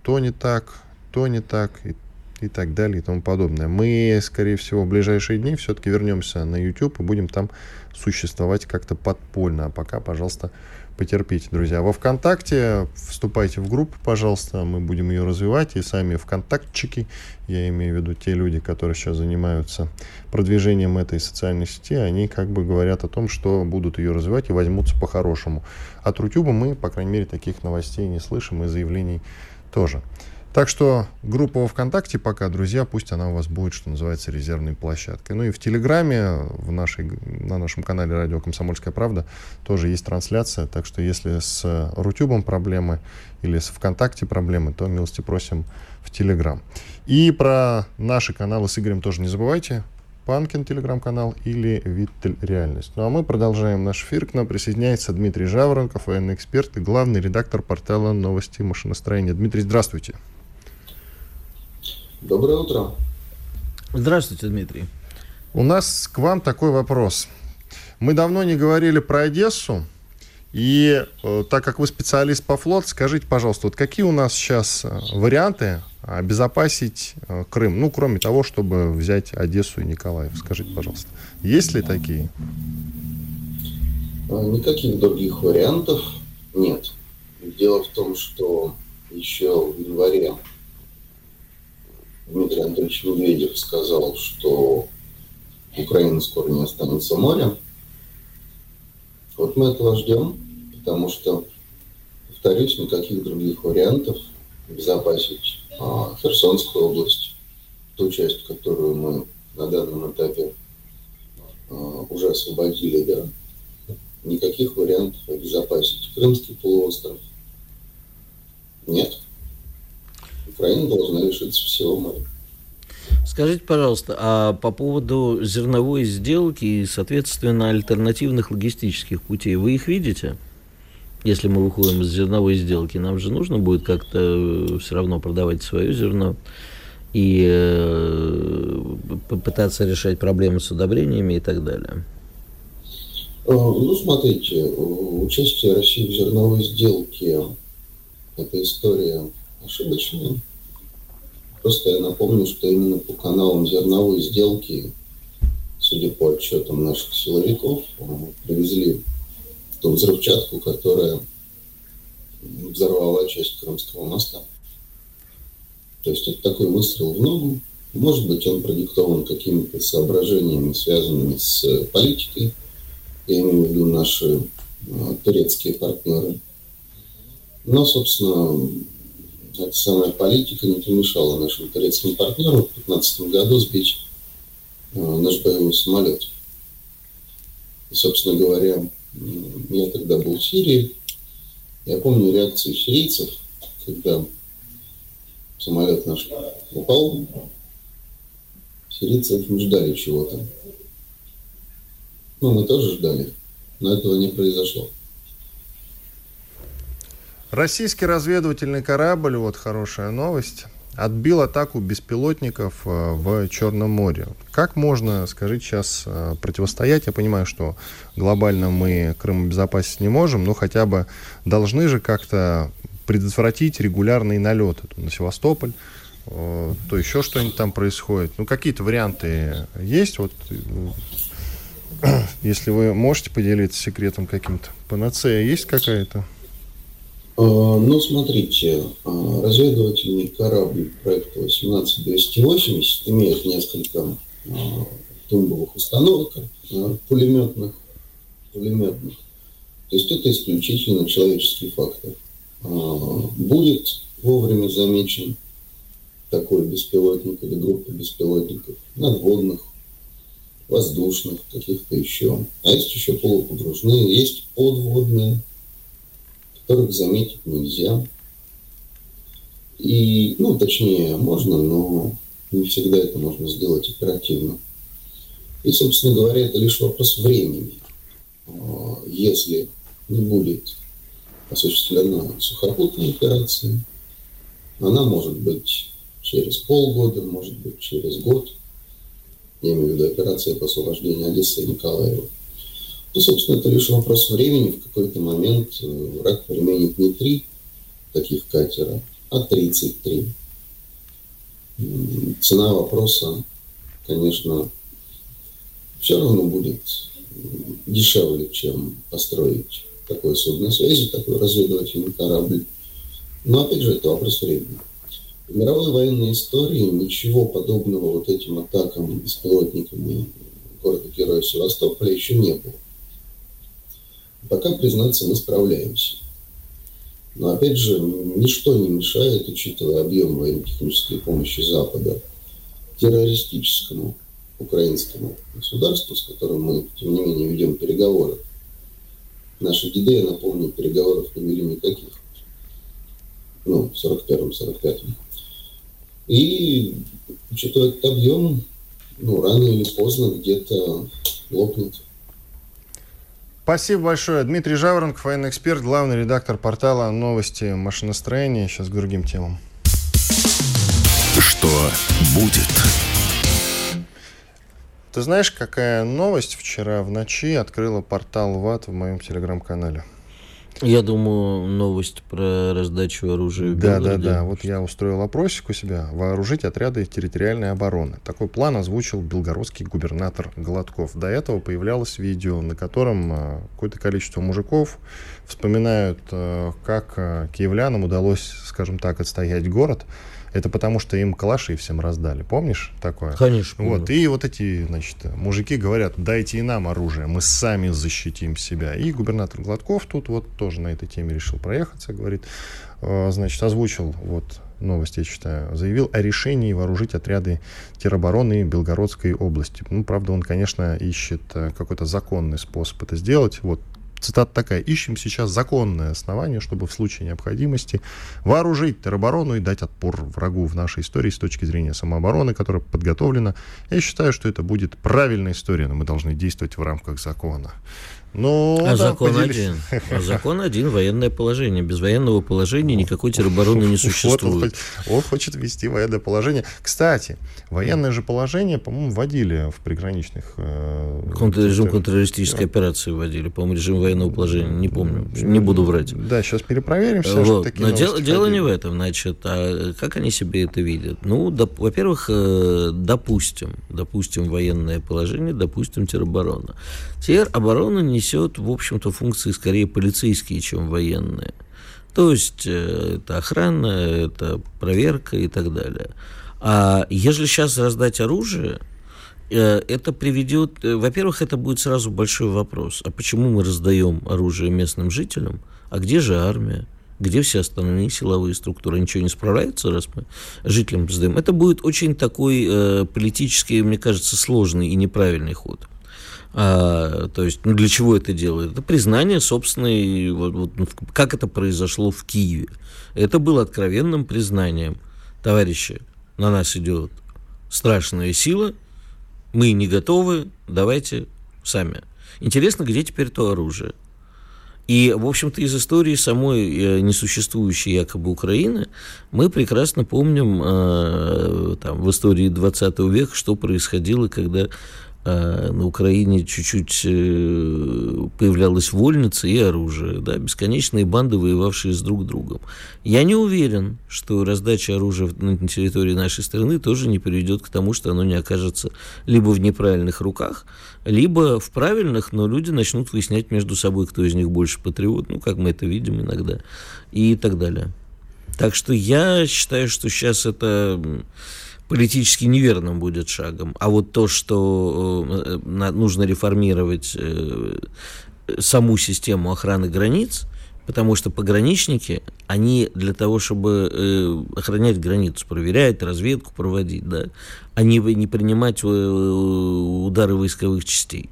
[SPEAKER 2] То не так, то не так и, и так далее и тому подобное. Мы, скорее всего, в ближайшие дни все-таки вернемся на YouTube и будем там существовать как-то подпольно. А пока, пожалуйста, потерпите, друзья. Во ВКонтакте вступайте в группу, пожалуйста, мы будем ее развивать, и сами ВКонтактчики, я имею в виду те люди, которые сейчас занимаются продвижением этой социальной сети, они как бы говорят о том, что будут ее развивать и возьмутся по-хорошему. От Рутюба мы, по крайней мере, таких новостей не слышим и заявлений тоже. Так что группа во ВКонтакте пока, друзья, пусть она у вас будет, что называется, резервной площадкой. Ну и в Телеграме, в нашей, на нашем канале «Радио Комсомольская правда» тоже есть трансляция. Так что если с Рутюбом проблемы или с ВКонтакте проблемы, то милости просим в Телеграм. И про наши каналы с Игорем тоже не забывайте. Панкин телеграм-канал или Виттель Реальность. Ну а мы продолжаем наш эфир. К нам присоединяется Дмитрий Жаворонков, военный эксперт и главный редактор портала новости машиностроения. Дмитрий, здравствуйте.
[SPEAKER 5] Доброе утро.
[SPEAKER 3] Здравствуйте, Дмитрий.
[SPEAKER 2] У нас к вам такой вопрос. Мы давно не говорили про Одессу, и э, так как вы специалист по флот, скажите, пожалуйста, вот какие у нас сейчас э, варианты обезопасить э, Крым? Ну, кроме того, чтобы взять Одессу и Николаев. Скажите, пожалуйста, есть ли такие?
[SPEAKER 5] А, никаких других вариантов нет. Дело в том, что еще в январе Дмитрий Анатольевич Медведев сказал, что Украина скоро не останется морем. Вот мы этого ждем, потому что, повторюсь, никаких других вариантов обезопасить а, Херсонскую область, ту часть, которую мы на данном этапе а, уже освободили, да, никаких вариантов обезопасить Крымский полуостров нет. Украина должна лишиться всего моря.
[SPEAKER 3] Скажите, пожалуйста, а по поводу зерновой сделки и, соответственно, альтернативных логистических путей, вы их видите? Если мы выходим из зерновой сделки, нам же нужно будет как-то э, все равно продавать свое зерно и э, попытаться решать проблемы с удобрениями и так далее.
[SPEAKER 5] Э, ну, смотрите, участие России в зерновой сделке – это история ошибочная. Просто я напомню, что именно по каналам зерновой сделки, судя по отчетам наших силовиков, привезли ту взрывчатку, которая взорвала часть Крымского моста. То есть это такой выстрел в ногу. Может быть, он продиктован какими-то соображениями, связанными с политикой. Я имею в виду наши э, турецкие партнеры. Но, собственно, самая политика не помешала нашим турецким партнерам в 2015 году сбить э, наш боевой самолет. И, собственно говоря, я тогда был в Сирии. Я помню реакцию сирийцев, когда самолет наш упал. Сирийцы очень ждали чего-то. Ну, мы тоже ждали, но этого не произошло.
[SPEAKER 2] Российский разведывательный корабль, вот хорошая новость, отбил атаку беспилотников э, в Черном море. Как можно, скажите, сейчас э, противостоять? Я понимаю, что глобально мы Крым обезопасить не можем, но хотя бы должны же как-то предотвратить регулярные налеты на Севастополь, э, то еще что-нибудь там происходит. Ну, какие-то варианты есть? Вот, если вы можете поделиться секретом каким-то. Панацея есть какая-то?
[SPEAKER 5] А, ну, смотрите, а, разведывательный корабль проекта 18280 имеет несколько а, тумбовых установок пулеметных, пулеметных. То есть это исключительно человеческий фактор. Будет вовремя замечен такой беспилотник или группа беспилотников, надводных, воздушных, каких-то еще. А есть еще полупогружные, есть подводные, которых заметить нельзя. И, ну, точнее, можно, но не всегда это можно сделать оперативно. И, собственно говоря, это лишь вопрос времени. А, если не будет осуществлена сухопутная операция, она может быть через полгода, может быть через год. Я имею в виду операция по освобождению Одессы и Николаева. Ну, собственно, это лишь вопрос времени. В какой-то момент э, враг применит не три таких катера, а 33. Цена вопроса, конечно, все равно будет дешевле, чем построить такое судно связи, такой разведывательный корабль. Но, опять же, это вопрос времени. В мировой военной истории ничего подобного вот этим атакам беспилотниками города-героя Севастополя еще не было. Пока, признаться, мы справляемся. Но опять же, ничто не мешает, учитывая объем военно-технической помощи Запада, террористическому украинскому государству, с которым мы, тем не менее, ведем переговоры. Наши деды, я напомню, переговоров не вели никаких. Ну, в 41-45. И, учитывая этот объем, ну, рано или поздно где-то лопнет.
[SPEAKER 2] Спасибо большое. Дмитрий Жаворонков, военный эксперт, главный редактор портала «Новости машиностроения». Сейчас к другим темам.
[SPEAKER 1] Что будет?
[SPEAKER 2] Ты знаешь, какая новость вчера в ночи открыла портал ВАТ в моем телеграм-канале?
[SPEAKER 3] Я думаю, новость про раздачу оружия
[SPEAKER 2] Да, да, да. Вот я устроил опросик у себя. Вооружить отряды территориальной обороны. Такой план озвучил белгородский губернатор Гладков. До этого появлялось видео, на котором э, какое-то количество мужиков вспоминают, э, как э, киевлянам удалось, скажем так, отстоять город это потому, что им калаши всем раздали. Помнишь такое?
[SPEAKER 3] Конечно.
[SPEAKER 2] Вот. И вот эти, значит, мужики говорят, дайте и нам оружие, мы сами защитим себя. И губернатор Гладков тут вот тоже на этой теме решил проехаться, говорит, э, значит, озвучил вот новость, я читаю, заявил о решении вооружить отряды теробороны Белгородской области. Ну, правда, он, конечно, ищет э, какой-то законный способ это сделать. Вот цитата такая, ищем сейчас законное основание, чтобы в случае необходимости вооружить тероборону и дать отпор врагу в нашей истории с точки зрения самообороны, которая подготовлена. Я считаю, что это будет правильная история, но мы должны действовать в рамках закона.
[SPEAKER 3] Ну, а да, закон поделись. один. А закон один, военное положение. Без военного положения никакой теробороны не существует.
[SPEAKER 2] Вот он, он хочет ввести военное положение. Кстати, военное же положение, по-моему, вводили в приграничных...
[SPEAKER 3] Э, режим контртеррористической операции вводили. По-моему, режим военного положения. Не помню. Не буду врать.
[SPEAKER 2] Да, сейчас перепроверим все, вот.
[SPEAKER 3] Но дело, дело не в этом. Значит, а как они себе это видят? Ну, доп, во-первых, э, допустим, допустим, военное положение, допустим, тероборона. Тероборона не несет, в общем-то, функции скорее полицейские, чем военные. То есть э, это охрана, это проверка и так далее. А если сейчас раздать оружие, э, это приведет, э, во-первых, это будет сразу большой вопрос. А почему мы раздаем оружие местным жителям? А где же армия? Где все остальные силовые структуры? Ничего не справляются, раз мы жителям сдаем? Это будет очень такой э, политический, мне кажется, сложный и неправильный ход. А, то есть, ну, для чего это делают? Это признание собственной, вот, вот, ну, как это произошло в Киеве. Это было откровенным признанием. Товарищи, на нас идет страшная сила, мы не готовы, давайте сами. Интересно, где теперь то оружие? И, в общем-то, из истории самой э, несуществующей якобы Украины мы прекрасно помним э, там, в истории 20 века, что происходило, когда а на Украине чуть-чуть э, появлялась вольница и оружие, да, бесконечные банды, воевавшие с друг другом. Я не уверен, что раздача оружия на территории нашей страны тоже не приведет к тому, что оно не окажется либо в неправильных руках, либо в правильных, но люди начнут выяснять между собой, кто из них больше патриот, ну, как мы это видим иногда, и так далее. Так что я считаю, что сейчас это политически неверным будет шагом. А вот то, что э, нужно реформировать э, саму систему охраны границ, потому что пограничники, они для того, чтобы э, охранять границу, проверять, разведку проводить, да, они не принимать удары войсковых частей.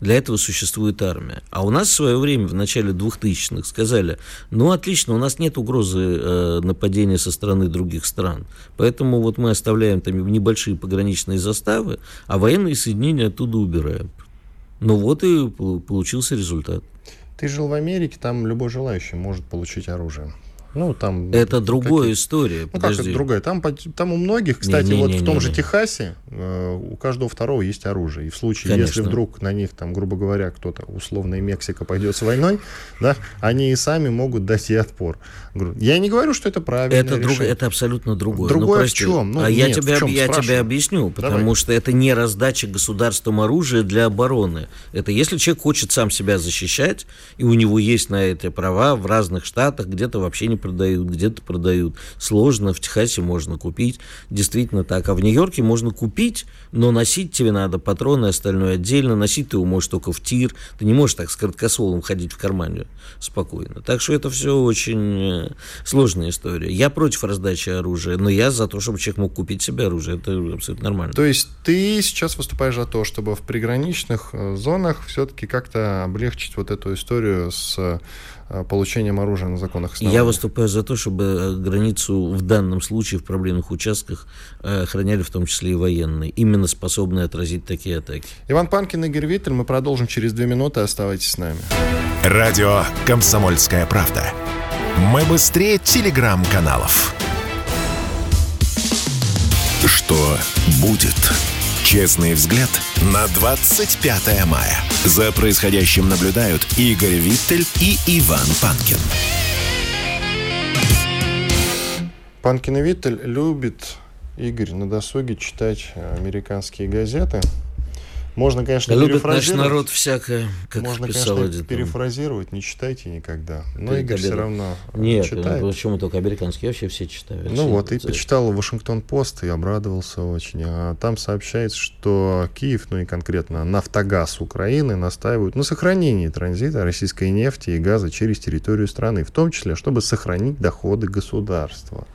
[SPEAKER 3] Для этого существует армия. А у нас в свое время, в начале 2000-х, сказали, ну отлично, у нас нет угрозы э, нападения со стороны других стран. Поэтому вот мы оставляем там небольшие пограничные заставы, а военные соединения оттуда убираем. Ну вот и получился результат.
[SPEAKER 2] Ты жил в Америке, там любой желающий может получить оружие.
[SPEAKER 3] Ну, там... Это другая история.
[SPEAKER 2] Ну, Подожди. как это другая? Там, там у многих, кстати, не, не, вот не, в том не, же не. Техасе э, у каждого второго есть оружие. И в случае, Конечно. если вдруг на них, там, грубо говоря, кто-то, условно, Мексика пойдет с войной, да, они и сами могут дать ей отпор. Я не говорю, что это правильно.
[SPEAKER 3] Это, друг, это абсолютно другое.
[SPEAKER 2] Другое ну, в чем?
[SPEAKER 3] Ну, а нет, я, тебя, чем, я тебе объясню, потому Давай. что это не раздача государством оружия для обороны. Это если человек хочет сам себя защищать, и у него есть на это права в разных штатах, где-то вообще не продают, где-то продают. Сложно, в Техасе можно купить, действительно так. А в Нью-Йорке можно купить но носить тебе надо патроны, остальное отдельно. Носить ты его можешь только в тир. Ты не можешь так с короткостволом ходить в кармане спокойно. Так что это все очень э, сложная история. Я против раздачи оружия, но я за то, чтобы человек мог купить себе оружие. Это абсолютно нормально.
[SPEAKER 2] То есть ты сейчас выступаешь за то, чтобы в приграничных э, зонах все-таки как-то облегчить вот эту историю с получением оружия на законных основаниях?
[SPEAKER 3] Я выступаю за то, чтобы границу в данном случае в проблемных участках охраняли в том числе и военные, именно способные отразить такие атаки.
[SPEAKER 2] Иван Панкин, Игорь Виттель. Мы продолжим через две минуты. Оставайтесь с нами.
[SPEAKER 1] Радио «Комсомольская правда». Мы быстрее телеграм-каналов. Что будет? Честный взгляд на 25 мая. За происходящим наблюдают Игорь Виттель и Иван Панкин.
[SPEAKER 2] Панкин и Виттель любит, Игорь, на досуге читать американские газеты. Можно, конечно,
[SPEAKER 3] Любит наш
[SPEAKER 2] перефразировать.
[SPEAKER 3] народ всякое, как
[SPEAKER 2] Можно,
[SPEAKER 3] писал
[SPEAKER 2] конечно,
[SPEAKER 3] один.
[SPEAKER 2] перефразировать, не читайте никогда. Но Игорь все равно э,
[SPEAKER 3] Нет,
[SPEAKER 2] читает.
[SPEAKER 3] ну, почему только американские? Вообще все читают.
[SPEAKER 2] Ну
[SPEAKER 3] Все
[SPEAKER 2] вот, и почитал Вашингтон-Пост и обрадовался очень. А там сообщается, что Киев, ну и конкретно Нафтогаз Украины настаивают на сохранении транзита российской нефти и газа через территорию страны, в том числе, чтобы сохранить доходы государства.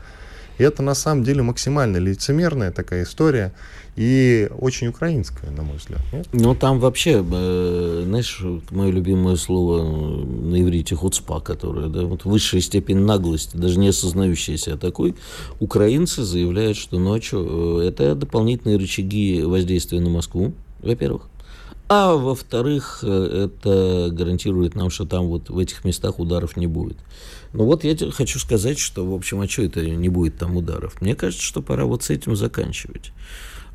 [SPEAKER 2] И это на самом деле максимально лицемерная такая история и очень украинская, на мой взгляд.
[SPEAKER 3] Ну, там вообще, э, знаешь, мое любимое слово э, на иврите хуцпа, которое, да, вот высшая степень наглости, даже не осознающая себя такой, украинцы заявляют, что, ну, а что, это дополнительные рычаги воздействия на Москву, во-первых. А во-вторых, э, это гарантирует нам, что там вот в этих местах ударов не будет. Ну вот я хочу сказать, что, в общем, а что это не будет там ударов? Мне кажется, что пора вот с этим заканчивать.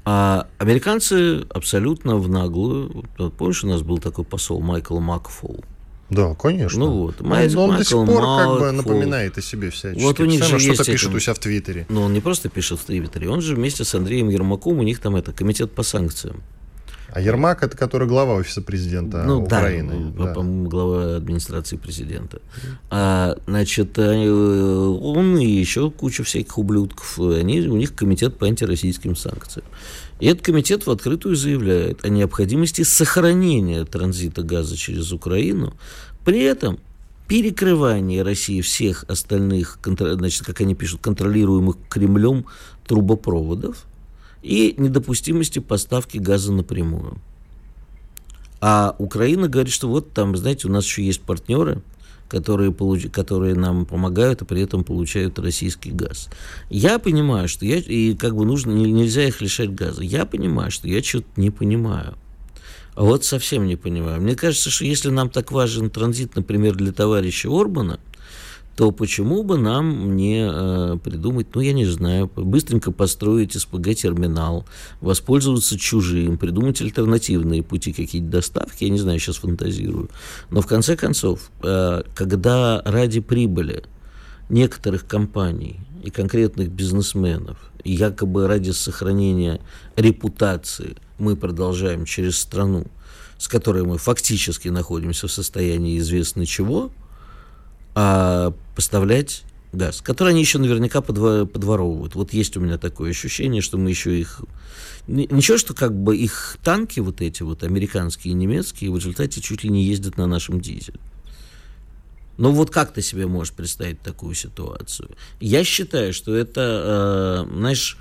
[SPEAKER 3] А американцы абсолютно в наглую. Помнишь, у нас был такой посол Майкл Макфол?
[SPEAKER 2] Да, конечно.
[SPEAKER 3] Ну вот,
[SPEAKER 2] Он-
[SPEAKER 3] Майкл-
[SPEAKER 2] он до сих
[SPEAKER 3] Майкл
[SPEAKER 2] пор как бы
[SPEAKER 3] Макфол.
[SPEAKER 2] напоминает о себе всячески.
[SPEAKER 3] Вот у них же
[SPEAKER 2] что-то
[SPEAKER 3] есть
[SPEAKER 2] пишет
[SPEAKER 3] это-
[SPEAKER 2] у себя в Твиттере.
[SPEAKER 3] Но он не просто пишет в Твиттере, он же вместе с Андреем Ермаком, у них там это комитет по санкциям.
[SPEAKER 2] А Ермак это который глава офиса президента
[SPEAKER 3] ну
[SPEAKER 2] Украины.
[SPEAKER 3] да, по-моему, глава администрации президента. А, значит, э, он и еще куча всяких ублюдков, они, у них комитет по антироссийским санкциям. И этот комитет в открытую заявляет о необходимости сохранения транзита газа через Украину, при этом перекрывание России всех остальных, значит, как они пишут, контролируемых Кремлем трубопроводов и недопустимости поставки газа напрямую. А Украина говорит, что вот там, знаете, у нас еще есть партнеры, которые, получ... которые нам помогают, и при этом получают российский газ. Я понимаю, что я, и как бы нужно, не- нельзя их лишать газа. Я понимаю, что я что-то не понимаю. А вот совсем не понимаю. Мне кажется, что если нам так важен транзит, например, для товарища Орбана, то почему бы нам не э, придумать, ну, я не знаю, быстренько построить СПГ-терминал, воспользоваться чужим, придумать альтернативные пути какие-то доставки, я не знаю, сейчас фантазирую. Но в конце концов, э, когда ради прибыли некоторых компаний и конкретных бизнесменов, якобы ради сохранения репутации мы продолжаем через страну, с которой мы фактически находимся в состоянии известно чего, а поставлять газ, который они еще наверняка подво- подворовывают. Вот есть у меня такое ощущение, что мы еще их... Ничего, что как бы их танки вот эти вот, американские и немецкие, в результате чуть ли не ездят на нашем дизеле. Ну вот как ты себе можешь представить такую ситуацию? Я считаю, что это, э, знаешь,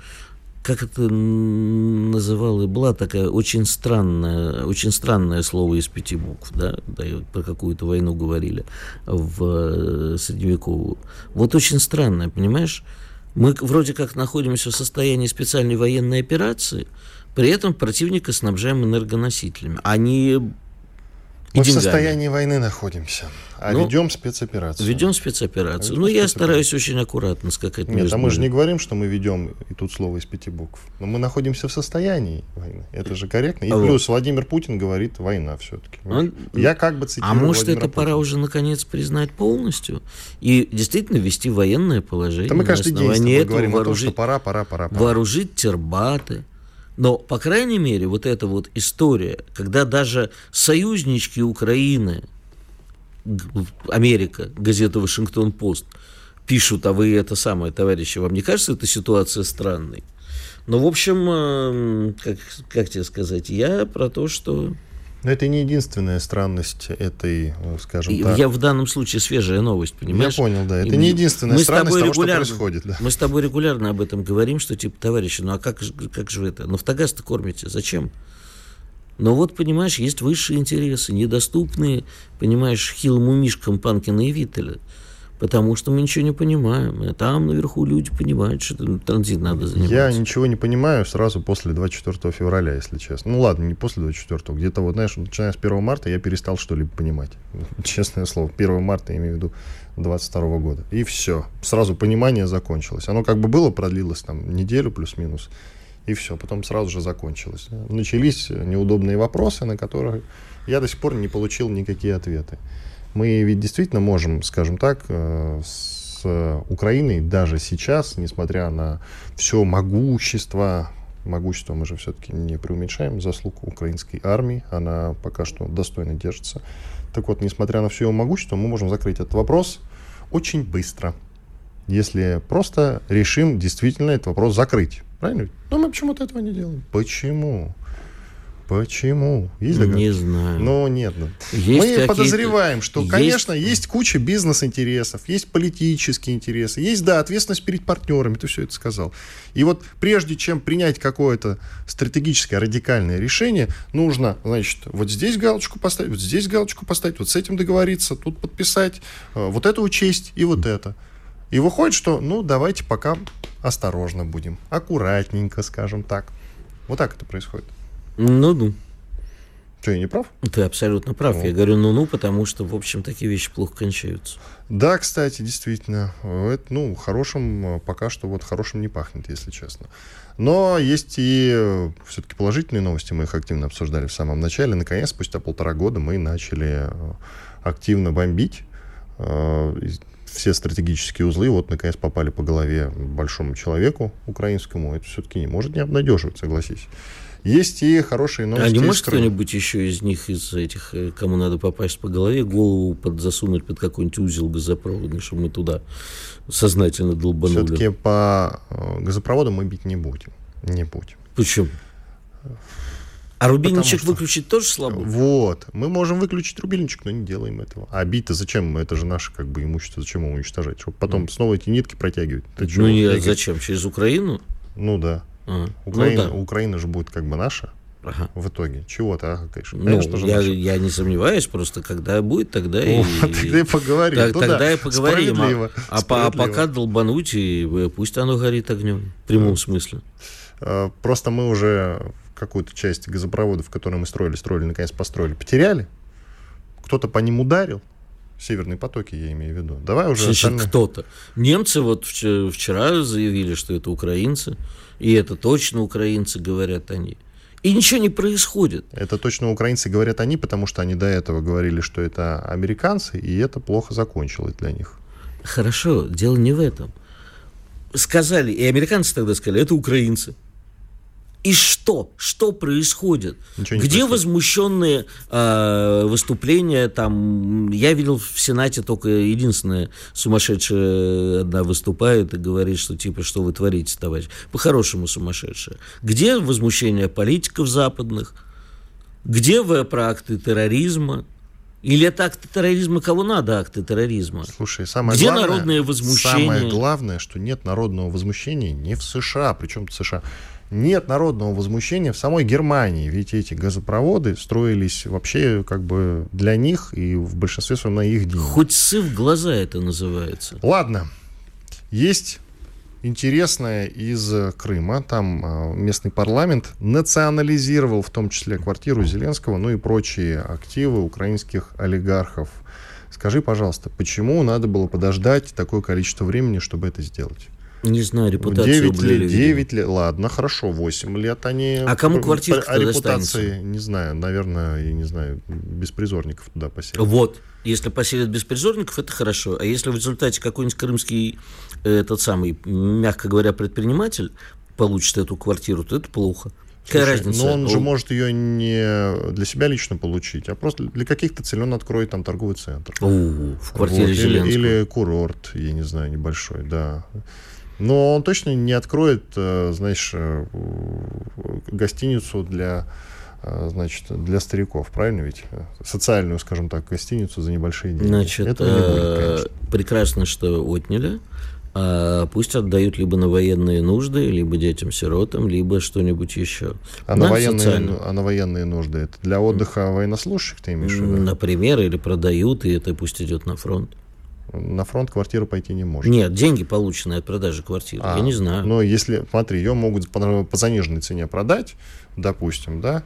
[SPEAKER 3] как это н- называла, была такая очень странная, очень странное слово из пяти букв, да, да про какую-то войну говорили в э, средневековую. Вот очень странное, понимаешь? Мы вроде как находимся в состоянии специальной военной операции, при этом противника снабжаем энергоносителями. Они
[SPEAKER 2] Мы в
[SPEAKER 3] деньгами.
[SPEAKER 2] состоянии войны находимся, а
[SPEAKER 3] Ну,
[SPEAKER 2] ведем спецоперацию.
[SPEAKER 3] Ведем спецоперацию.
[SPEAKER 2] Ведем
[SPEAKER 3] Ну, я стараюсь очень аккуратно скакать
[SPEAKER 2] Нет, а мы же не говорим, что мы ведем, и тут слово из пяти букв. Но мы находимся в состоянии войны. Это же корректно. И
[SPEAKER 3] А вот.
[SPEAKER 2] плюс Владимир Путин говорит, война все-таки.
[SPEAKER 3] Он-
[SPEAKER 2] Я как бы
[SPEAKER 3] А
[SPEAKER 2] цитирую
[SPEAKER 3] может,
[SPEAKER 2] Владимира
[SPEAKER 3] это пора
[SPEAKER 2] Путина.
[SPEAKER 3] уже наконец признать полностью и действительно ввести военное положение.
[SPEAKER 2] Да мы каждый день с тобой говорим о том,
[SPEAKER 3] вооружить,
[SPEAKER 2] что пора, пора, пора, пора.
[SPEAKER 3] вооружить тербаты. Но, по крайней мере, вот эта вот история, когда даже союзнички Украины, Америка, газета «Вашингтон-Пост», пишут, а вы это самое, товарищи, вам не кажется эта ситуация странной? Ну, в общем, э, как, как тебе сказать, я про то, что...
[SPEAKER 2] Но это не единственная странность этой, э, скажем так.
[SPEAKER 3] Я в данном случае свежая новость, понимаешь?
[SPEAKER 2] Я понял, да. Это
[SPEAKER 3] И
[SPEAKER 2] не единственная
[SPEAKER 3] мы с
[SPEAKER 2] странность
[SPEAKER 3] тобой
[SPEAKER 2] того, что
[SPEAKER 3] регулярно-
[SPEAKER 2] происходит. Да.
[SPEAKER 3] Мы с тобой регулярно об этом говорим, что типа, товарищи, ну а как, как же вы это? Нафтогаз-то кормите, зачем? Но вот, понимаешь, есть высшие интересы, недоступные, понимаешь, хилому мишкам Панкина и Виттеля. Потому что мы ничего не понимаем. А там наверху люди понимают, что транзит надо заниматься.
[SPEAKER 2] Я ничего не понимаю сразу после 24 февраля, если честно. Ну ладно, не после 24, где-то вот, знаешь, начиная с 1 марта я перестал что-либо понимать. Честное слово, 1 марта я имею в виду 22 года. И все. Сразу понимание закончилось. Оно как бы было, продлилось там неделю плюс-минус. И все, потом сразу же закончилось. Начались неудобные вопросы, на которые я до сих пор не получил никакие ответы. Мы ведь действительно можем, скажем так, э, с Украиной даже сейчас, несмотря на все могущество, могущество мы же все-таки не преуменьшаем, заслуг украинской армии, она пока что достойно держится. Так вот, несмотря на все ее могущество, мы можем закрыть этот вопрос очень быстро, если просто решим действительно этот вопрос закрыть. Правильно? Но мы почему-то этого не делаем. Почему? Почему? Есть?
[SPEAKER 3] Не знаю.
[SPEAKER 2] Но нет. ну.
[SPEAKER 3] Есть
[SPEAKER 2] Мы подозреваем, что,
[SPEAKER 3] есть-
[SPEAKER 2] конечно, есть куча бизнес-интересов, есть политические интересы, есть, да, ответственность перед партнерами, ты все это сказал. И вот прежде чем принять какое-то стратегическое радикальное решение, нужно, значит, вот здесь галочку поставить, вот здесь галочку поставить, вот с этим договориться, тут подписать, э, вот это учесть и вот это. И выходит, что, ну, давайте пока осторожно будем, аккуратненько, скажем так. Вот так это происходит.
[SPEAKER 3] Ну-ну.
[SPEAKER 2] Что, я не прав?
[SPEAKER 3] Ты абсолютно прав.
[SPEAKER 2] Ну.
[SPEAKER 3] Я говорю ну-ну, потому что, в общем, такие вещи плохо кончаются.
[SPEAKER 2] Да, кстати, действительно. э, Это, ну, хорошим э, пока что вот хорошим не пахнет, если честно. Но есть и все-таки положительные новости. Мы их активно обсуждали в самом начале. Наконец, спустя полтора года мы начали э, активно бомбить. э, Все стратегические узлы вот наконец попали по голове большому человеку украинскому. Это все-таки не может не обнадеживать, согласись. Есть и хорошие новости.
[SPEAKER 3] а не может кто-нибудь еще из них, из этих, э, кому надо попасть по голове, голову под, засунуть под какой-нибудь узел газопроводный, чтобы мы туда сознательно долбанули?
[SPEAKER 2] Все-таки по э, газопроводу мы бить не будем. Не будем.
[SPEAKER 3] Почему? А рубильничек
[SPEAKER 2] что-
[SPEAKER 3] выключить тоже слабо?
[SPEAKER 2] Вот. Мы можем выключить рубильничек, но не делаем этого. А бить-то зачем? Это же наше как бы имущество. Зачем его уничтожать? Чтобы потом снова эти нитки протягивать. Ты
[SPEAKER 3] Ну, не,
[SPEAKER 2] Игорь?
[SPEAKER 3] зачем? Через Украину?
[SPEAKER 2] Ну да.
[SPEAKER 3] А,
[SPEAKER 2] Украина,
[SPEAKER 3] Ну, да.
[SPEAKER 2] Украина же будет как бы наша
[SPEAKER 3] Ага.
[SPEAKER 2] в итоге. Чего-то, ага, конечно.
[SPEAKER 3] Ну,
[SPEAKER 2] же
[SPEAKER 3] я,
[SPEAKER 2] наша.
[SPEAKER 3] я не сомневаюсь, просто когда будет, тогда и...
[SPEAKER 2] Тогда и поговорим.
[SPEAKER 3] Так-
[SPEAKER 2] Ну да,
[SPEAKER 3] тогда и поговорим.
[SPEAKER 2] Справедливо.
[SPEAKER 3] А, а а пока долбануть, и э, пусть оно горит огнем. В прямом смысле.
[SPEAKER 2] Э, Просто мы уже какую-то часть газопроводов, которые мы строили, строили, наконец построили, потеряли. Кто-то по ним ударил. Северные потоки, я имею в виду. Давай уже
[SPEAKER 3] Значит,
[SPEAKER 2] остальные-
[SPEAKER 3] кто-то. Немцы вот вчера, вчера заявили, что это украинцы. И это точно украинцы, говорят они. И ничего не происходит.
[SPEAKER 2] Это точно украинцы говорят они, потому что они до этого говорили, что это американцы, и это плохо закончилось для них.
[SPEAKER 3] Хорошо, дело не в этом. Сказали, и американцы тогда сказали, это украинцы. И что? Что происходит?
[SPEAKER 2] Ничего
[SPEAKER 3] Где
[SPEAKER 2] происходит.
[SPEAKER 3] возмущенные э, выступления? Там я видел в Сенате только единственная сумасшедшая одна выступает и говорит, что типа что вы творите, товарищ? По-хорошему сумасшедшая. Где возмущение политиков западных? Где вы про акты терроризма? Или это акты терроризма? Кого надо акты терроризма?
[SPEAKER 2] Слушай, самое
[SPEAKER 3] Где
[SPEAKER 2] главное...
[SPEAKER 3] народное возмущение?
[SPEAKER 2] Самое главное, что нет народного возмущения не в США, причем в США. Нет народного возмущения в самой Германии, ведь эти газопроводы строились вообще как бы для них и в большинстве своем на их деньги.
[SPEAKER 3] Хоть сы в глаза это называется.
[SPEAKER 2] Ладно, есть интересное из Крыма. Там э, местный парламент национализировал в том числе квартиру Зеленского, ну и прочие активы украинских олигархов. Скажи, пожалуйста, почему надо было подождать такое количество времени, чтобы это сделать?
[SPEAKER 3] Не знаю, репутацию
[SPEAKER 2] 9
[SPEAKER 3] облили,
[SPEAKER 2] лет,
[SPEAKER 3] видимо.
[SPEAKER 2] 9 лет, ладно, хорошо, 8 лет они...
[SPEAKER 3] А кому квартирка
[SPEAKER 2] А
[SPEAKER 3] тогда
[SPEAKER 2] репутации, не знаю, наверное, я не знаю, беспризорников туда поселят.
[SPEAKER 3] Вот. Если поселят беспризорников, это хорошо. А если в результате какой-нибудь крымский, э, этот самый, мягко говоря, предприниматель получит эту квартиру, то это плохо. Какая
[SPEAKER 2] Слушай,
[SPEAKER 3] разница?
[SPEAKER 2] Но он же
[SPEAKER 3] О,
[SPEAKER 2] может ее не для себя лично получить, а просто для каких-то целей он откроет там торговый центр.
[SPEAKER 3] о, в квартире
[SPEAKER 2] Вот, или, или курорт, я не знаю, небольшой, да. Но он точно не откроет, э, знаешь, э, гостиницу для э, значит, для стариков, правильно ведь? Социальную, скажем так, гостиницу за небольшие деньги.
[SPEAKER 3] Значит,
[SPEAKER 2] Этого не будет, конечно.
[SPEAKER 3] прекрасно, что отняли. А пусть отдают либо на военные нужды, либо детям-сиротам, либо что-нибудь еще.
[SPEAKER 2] А на, военные, а на военные нужды это для отдыха военнослужащих ты имеешь в виду?
[SPEAKER 3] Например, или продают, и это пусть идет на фронт.
[SPEAKER 2] На фронт квартира пойти не может.
[SPEAKER 3] Нет, деньги, полученные от продажи квартиры,
[SPEAKER 2] А,
[SPEAKER 3] я не знаю.
[SPEAKER 2] Но если, смотри, ее могут по, по заниженной цене продать, допустим, да,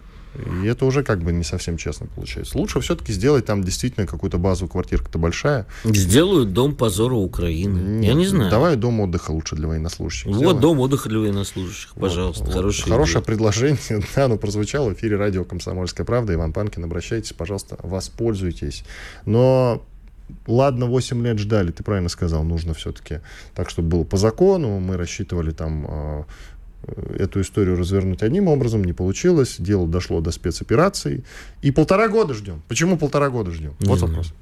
[SPEAKER 2] и это уже как бы не совсем честно получается. Лучше все-таки сделать там действительно какую-то базовую квартирку-то большая.
[SPEAKER 3] Сделают дом позора Украины. я не знаю.
[SPEAKER 2] Давай дом отдыха лучше для военнослужащих.
[SPEAKER 3] Вот
[SPEAKER 2] сделаем.
[SPEAKER 3] дом отдыха для военнослужащих,
[SPEAKER 2] Вот,
[SPEAKER 3] пожалуйста.
[SPEAKER 2] вот.
[SPEAKER 3] Хорошая
[SPEAKER 2] Хорошее
[SPEAKER 3] идея.
[SPEAKER 2] предложение. Да, оно прозвучало в эфире радио «Комсомольская правда». Иван Панкин, обращайтесь, пожалуйста, воспользуйтесь. Но ладно, 8 лет ждали, ты правильно сказал, нужно все-таки так, чтобы было по закону. Мы рассчитывали там э, эту историю развернуть одним образом, не получилось. Дело дошло до спецопераций. И полтора года ждем. Почему полтора года ждем?
[SPEAKER 3] Не
[SPEAKER 2] вот
[SPEAKER 3] знаю.
[SPEAKER 2] вопрос.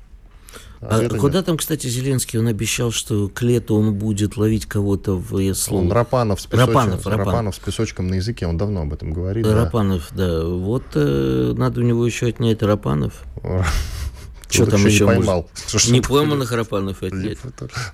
[SPEAKER 3] А
[SPEAKER 2] Ответа
[SPEAKER 3] куда
[SPEAKER 2] нет.
[SPEAKER 3] там, кстати, Зеленский? Он обещал, что к лету он будет ловить кого-то в я слово-
[SPEAKER 2] Он Рапанов с, песочком,
[SPEAKER 3] Рапанов, Рапанов.
[SPEAKER 2] Рапанов с песочком на языке, он давно об этом говорит. да.
[SPEAKER 3] Рапанов, да. Вот э, надо у него еще отнять Рапанов. Что там еще
[SPEAKER 2] не поймал.
[SPEAKER 3] Не
[SPEAKER 2] это
[SPEAKER 3] пойманных Рапанов отнять.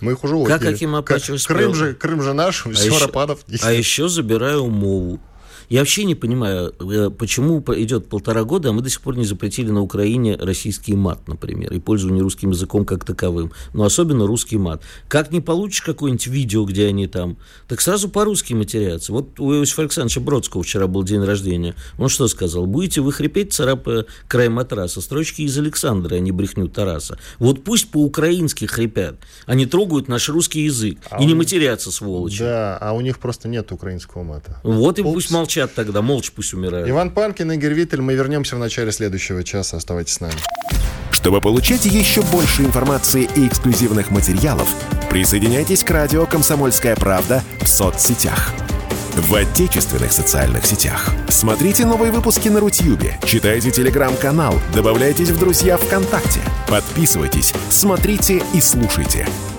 [SPEAKER 2] Мы их уже
[SPEAKER 3] Как
[SPEAKER 2] К-
[SPEAKER 3] оплачивать
[SPEAKER 2] Крым же, Крым же наш, все, Рапанов.
[SPEAKER 3] А еще забираю мову. Я вообще не понимаю, э, почему по- идет полтора года, а мы до сих пор не запретили на Украине российский мат, например, и пользование русским языком как таковым. Но особенно русский мат. Как не получишь какое-нибудь видео, где они там, так сразу по-русски матерятся. Вот у Иосифа Александровича Бродского вчера был день рождения. Он что сказал? Будете вы хрипеть, царапая край матраса? Строчки из Александра, а не брехню Тараса. Вот пусть по-украински хрипят. Они трогают наш русский язык.
[SPEAKER 2] А
[SPEAKER 3] и не матерятся, сволочи.
[SPEAKER 2] Да, а у них просто нет украинского мата.
[SPEAKER 3] Вот и
[SPEAKER 2] Упс.
[SPEAKER 3] пусть молчат тогда, молча пусть умирают.
[SPEAKER 2] Иван Панкин, Игорь Виттель. Мы вернемся в начале следующего часа. Оставайтесь с нами.
[SPEAKER 1] Чтобы получать еще больше информации и эксклюзивных материалов, присоединяйтесь к радио «Комсомольская правда» в соцсетях. В отечественных социальных сетях. Смотрите новые выпуски на Рутьюбе, читайте телеграм-канал, добавляйтесь в друзья ВКонтакте, подписывайтесь, смотрите и слушайте.